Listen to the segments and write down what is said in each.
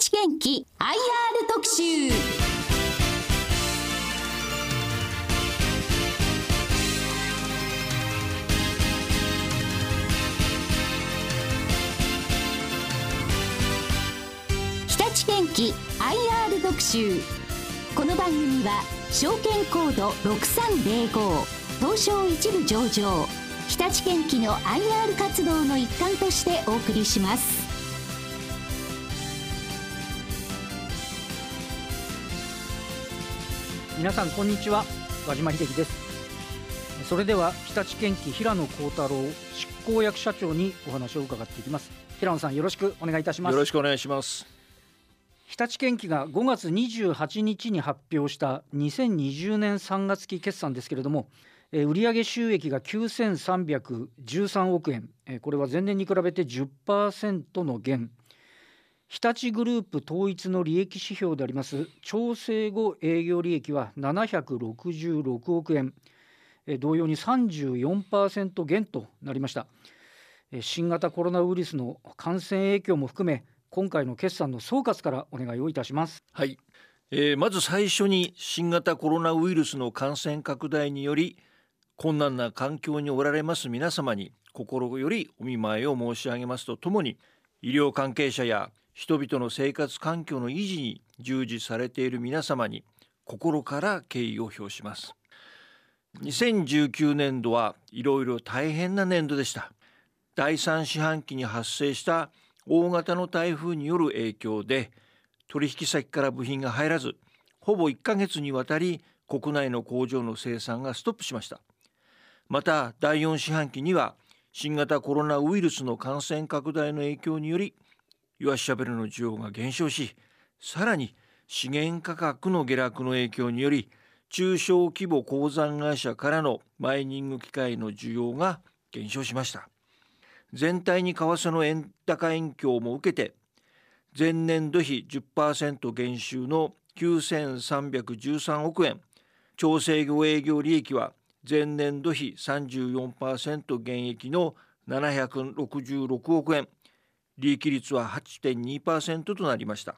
立元気 IR 特集。日立元気 IR 特集。この番組は証券コード6305東証一部上場。日立元気の IR 活動の一環としてお送りします。皆さんこんにちは。和島秀樹です。それでは日立建機平野幸太郎執行役社長にお話を伺っていきます。平野さんよろしくお願いいたします。よろしくお願いします。日立建機が5月28日に発表した2020年3月期決算ですけれどもえー売上収益が9313億円、えーこれは前年に比べて10%の減日立グループ統一の利益指標であります。調整後営業利益は766億円、同様に34%減となりました。新型コロナウイルスの感染影響も含め今回の決算の総括からお願いをいたします。はい、えーまず最初に新型コロナウイルスの感染拡大により困難な環境におられます皆様に心よりお見舞いを申し上げますとともに医療関係者や人々の生活環境の維持に従事されている皆様に心から敬意を表します。2019年度はいろいろ大変な年度でした。第3四半期に発生した大型の台風による影響で取引先から部品が入らずほぼ1ヶ月にわたり国内の工場の生産がストップしました。また第4四半期には新型コロナウイルスの感染拡大の影響によりイワシシャベルの需要が減少しさらに資源価格の下落の影響により中小規模鉱山会社からのマイニング機械の需要が減少しました。全体に為替の円高影響も受けて前年度比10%減収の9313億円。調整後営業利益は前年度比34%減益の766億円。利益率は8.2%となりました。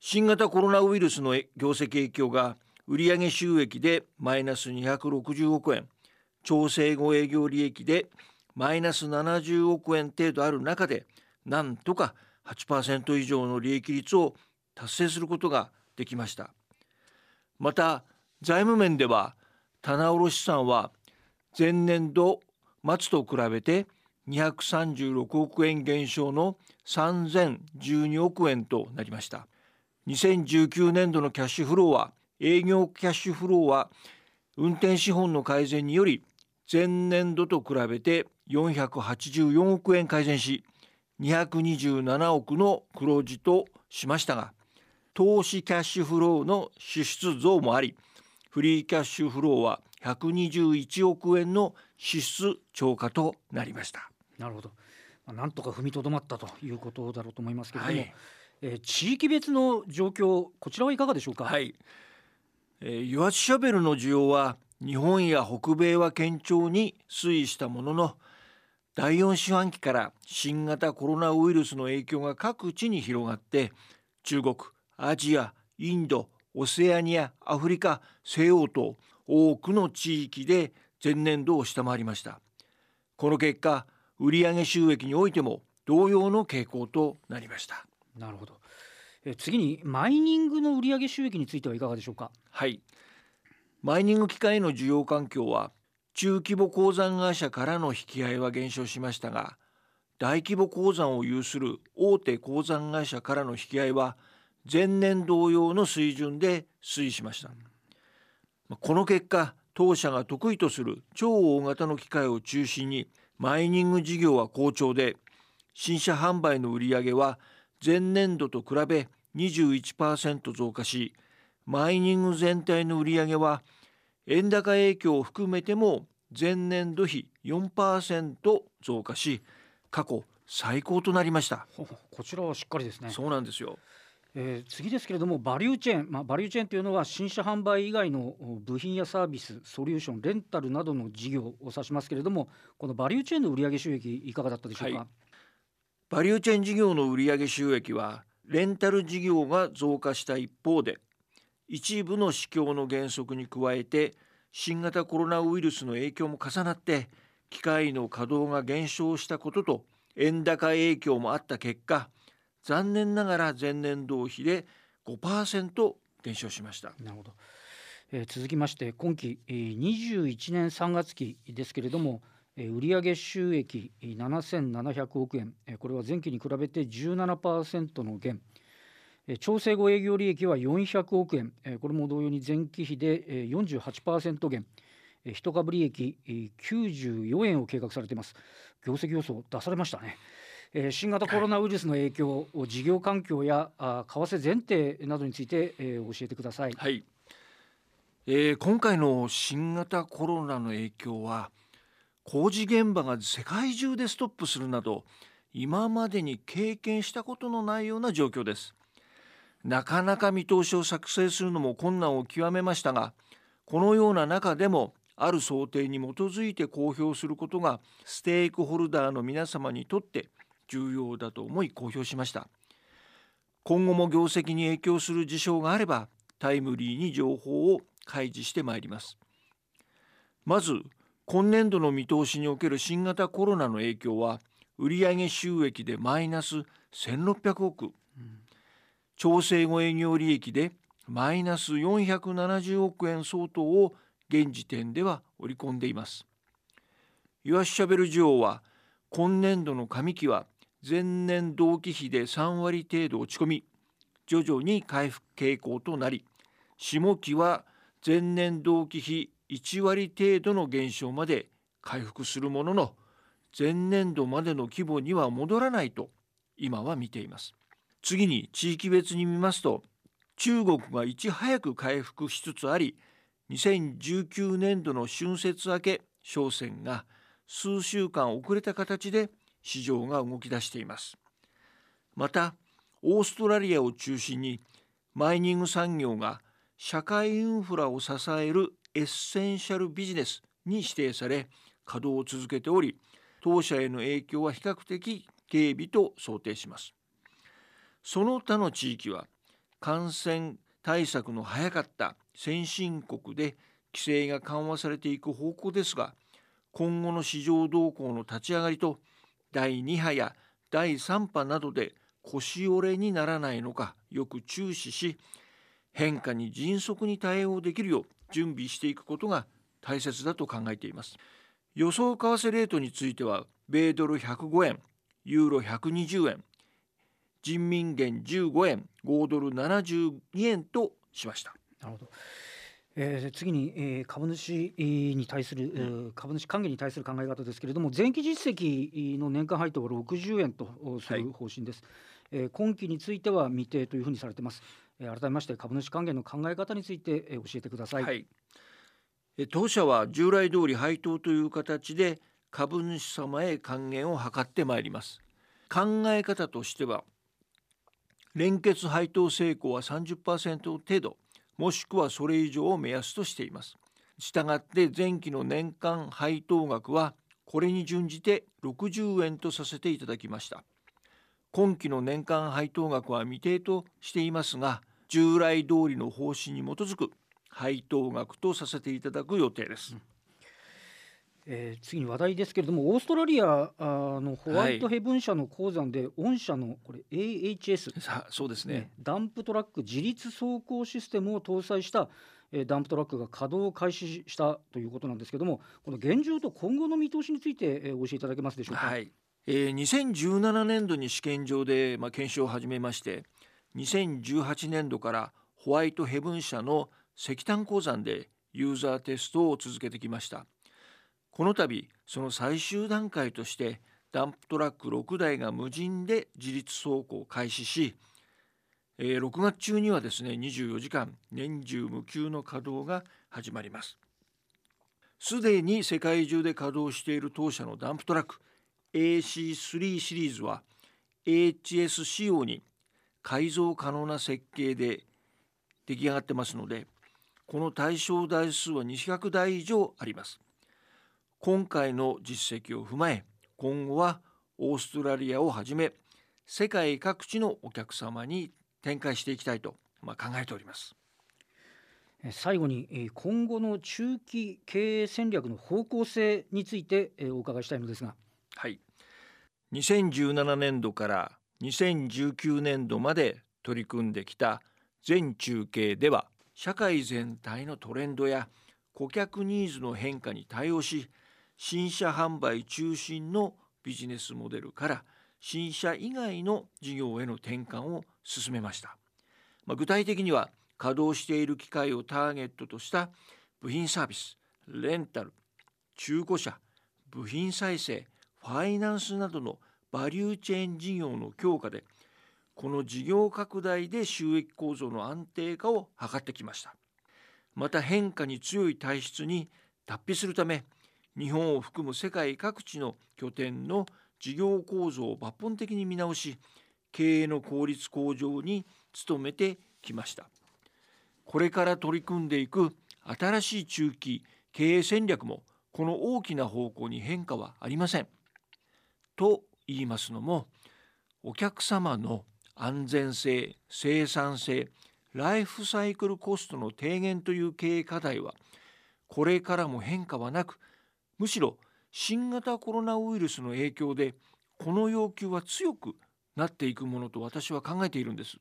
新型コロナウイルスの業績影響が売上収益でマイナス260億円調整後営業利益でマイナス70億円程度ある中でなんとか8%以上の利益率を達成することができました。また財務面では棚卸資産は前年度末と比べて236億円減少の3012億円となりました2019年度のキャッシュフローは営業キャッシュフローは運転資本の改善により前年度と比べて484億円改善し227億の黒字としましたが投資キャッシュフローの支出増もありフリーキャッシュフローは121億円の支出超過となりました。なるほど。まあなんとか踏みとどまったということだろうと思いますけれども、はい。えー地域別の状況こちらはいかがでしょうか？はい、えー、油圧シャベルの需要は日本や北米は堅調に推移したものの第4四半期から新型コロナウイルスの影響が各地に広がって中国アジアインドオセアニアアフリカ西欧と多くの地域で前年度を下回りました。この結果売上収益においても同様の傾向となりましたなるほど、えー次にマイニングの売上収益についてはいかがでしょうか？はい。マイニング機械の需要環境は中規模鉱山会社からの引き合いは減少しましたが大規模鉱山を有する大手鉱山会社からの引き合いは前年同様の水準で推移しました。まあこの結果当社が得意とする超大型の機械を中心にマイニング事業は好調で新車販売の売上は前年度と比べ21%増加しマイニング全体の売上は円高影響を含めても前年度比4%増加し過去最高となりました。こちらはしっかりですねそうなんですよ。えー次ですけれどもバリューチェーン、まあ、バリューチェーンというのは新車販売以外の部品やサービスソリューションレンタルなどの事業を指しますけれどもこのバリューチェーンの売上収益いかがだったでしょうか、はいバリューチェーン事業の売上収益はレンタル事業が増加した一方で一部の市況の減速に加えて新型コロナウイルスの影響も重なって機械の稼働が減少したことと円高影響もあった結果残念ながら前年同比で5%減少しました。なるほど。えー、続きまして今期、えー、21年3月期ですけれども、えー、売上収益7700億円、えー、これは前期に比べて17%の減、えー、調整後営業利益は400億円、えー、これも同様に前期比で、えー、48%減、えー、一株利益、えー、94円を計画されています。業績予想出されましたね。えー、新型コロナウイルスの影響、はい、事業環境やあ為替前提などについて、えー、教えてください。はいえー、今回の新型コロナの影響は工事現場が世界中でストップするなど今までに経験したことのないような状況ですなかなか見通しを作成するのも困難を極めましたがこのような中でもある想定に基づいて公表することがステークホルダーの皆様にとって重要だと思い公表しました。今後も業績に影響する事象があればタイムリーに情報を開示してまいります。まず今年度の見通しにおける新型コロナの影響は売上収益でマイナス1600億、うん、調整後営業利益でマイナス470億円相当を現時点では織り込んでいます。ユアシャベル需要は今年度の上期は前年同期比で3割程度落ち込み徐々に回復傾向となり下期は前年同期比1割程度の減少まで回復するものの前年度までの規模には戻らないと今は見ています。次に地域別に見ますと中国がいち早く回復しつつあり2019年度の春節明け商戦が数週間遅れた形で市場が動き出しています。またオーストラリアを中心にマイニング産業が社会インフラを支えるエッセンシャルビジネスに指定され稼働を続けており当社への影響は比較的軽微と想定します。その他の地域は感染対策の早かった先進国で規制が緩和されていく方向ですが今後の市場動向の立ち上がりと第2波や第3波などで腰折れにならないのかよく注視し変化に迅速に対応できるよう準備していくことが大切だと考えています。予想為替レートについては米ドル105円ユーロ120円人民元15円5ドル72円としました。なるほど。えー、次に、えー、株主に対する、うん、株主還元に対する考え方ですけれども前期実績の年間配当は60円とする方針です、はい、えー、今期については未定というふうにされています。改めまして株主還元の考え方について教えてください、はい、当社は従来通り配当という形で株主様へ還元を図ってまいります。考え方としては連結配当成功は30%程度もしくはそれ以上を目安としていますしたがって前期の年間配当額はこれに準じて60円とさせていただきました今期の年間配当額は未定としていますが従来通りの方針に基づく配当額とさせていただく予定です。うんえー、次に話題ですけれどもオーストラリアのホワイトヘブン社の鉱山で、御社のこれ AHS さそうですね。ダンプトラック自立走行システムを搭載した、えー、ダンプトラックが稼働を開始したということなんですけれどもこの現状と今後の見通しについて、えー、お教えいただけますでしょうか？はい。えー、2017年度に試験場で、まあ、検証を始めまして2018年度からホワイトヘブン社の石炭鉱山でユーザーテストを続けてきましたこの度その最終段階としてダンプトラック6台が無人で自立走行を開始し、えー、6月中にはですね24時間年中無休の稼働が始まります。すでに世界中で稼働している当社のダンプトラック AC3 シリーズは HS 仕様に改造可能な設計で出来上がってますのでこの対象台数は200台以上あります。今回の実績を踏まえ今後はオーストラリアをはじめ世界各地のお客様に展開していきたいと、まあ、考えております。最後に今後の中期経営戦略の方向性についてお伺いしたいのですが。はい。2017年度から2019年度まで取り組んできた全中継では社会全体のトレンドや顧客ニーズの変化に対応し新車販売中心のビジネスモデルから新車以外の事業への転換を進めました、まあ、具体的には稼働している機械をターゲットとした部品サービスレンタル中古車部品再生ファイナンスなどのバリューチェーン事業の強化でこの事業拡大で収益構造の安定化を図ってきました。また変化に強い体質に脱皮するため日本を含む世界各地の拠点の事業構造を抜本的に見直し経営の効率向上に努めてきましたこれから取り組んでいく新しい中期経営戦略もこの大きな方向に変化はありません。と言いますのもお客様の安全性生産性ライフサイクルコストの低減という経営課題はこれからも変化はなくむしろ新型コロナウイルスの影響でこの要求は強くなっていくものと私は考えているんです。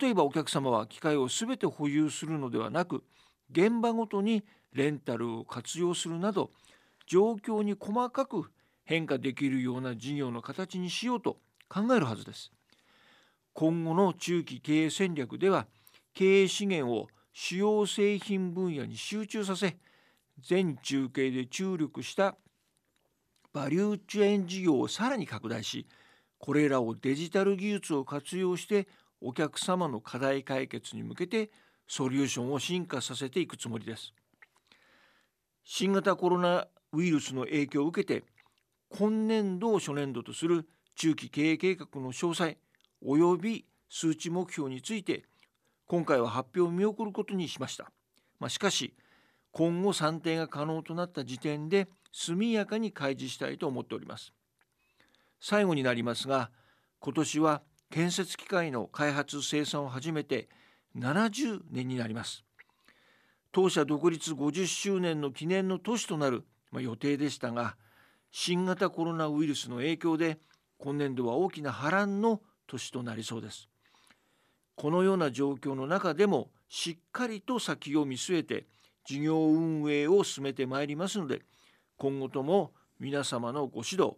例えばお客様は機械を全て保有するのではなく現場ごとにレンタルを活用するなど状況に細かく変化できるような事業の形にしようと考えるはずです。今後の中期経営戦略では経営資源を主要製品分野に集中させ全中継で注力したバリューチェーン事業をさらに拡大しこれらをデジタル技術を活用してお客様の課題解決に向けてソリューションを進化させていくつもりです。新型コロナウイルスの影響を受けて今年度を初年度とする中期経営計画の詳細及び数値目標について今回は発表を見送ることにしました、まあ、しかし今後算定が可能となった時点で速やかに開示したいと思っております。最後になりますが今年は建設機械の開発生産を始めて70年になります。当社独立50周年の記念の年となる、まあ、予定でしたが新型コロナウイルスの影響で今年度は大きな波乱の年となりそうです。このような状況の中でもしっかりと先を見据えて事業運営を進めてまいりますので今後とも皆様のご指導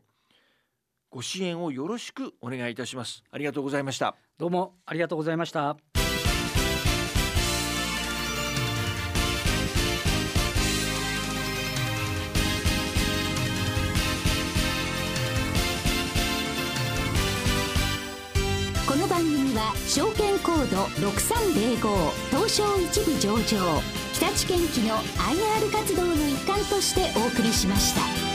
ご支援をよろしくお願いいたします。ありがとうございました。どうもありがとうございました。この番組は証券コード6305東証一部上場日立建機の IR 活動の一環としてお送りしました。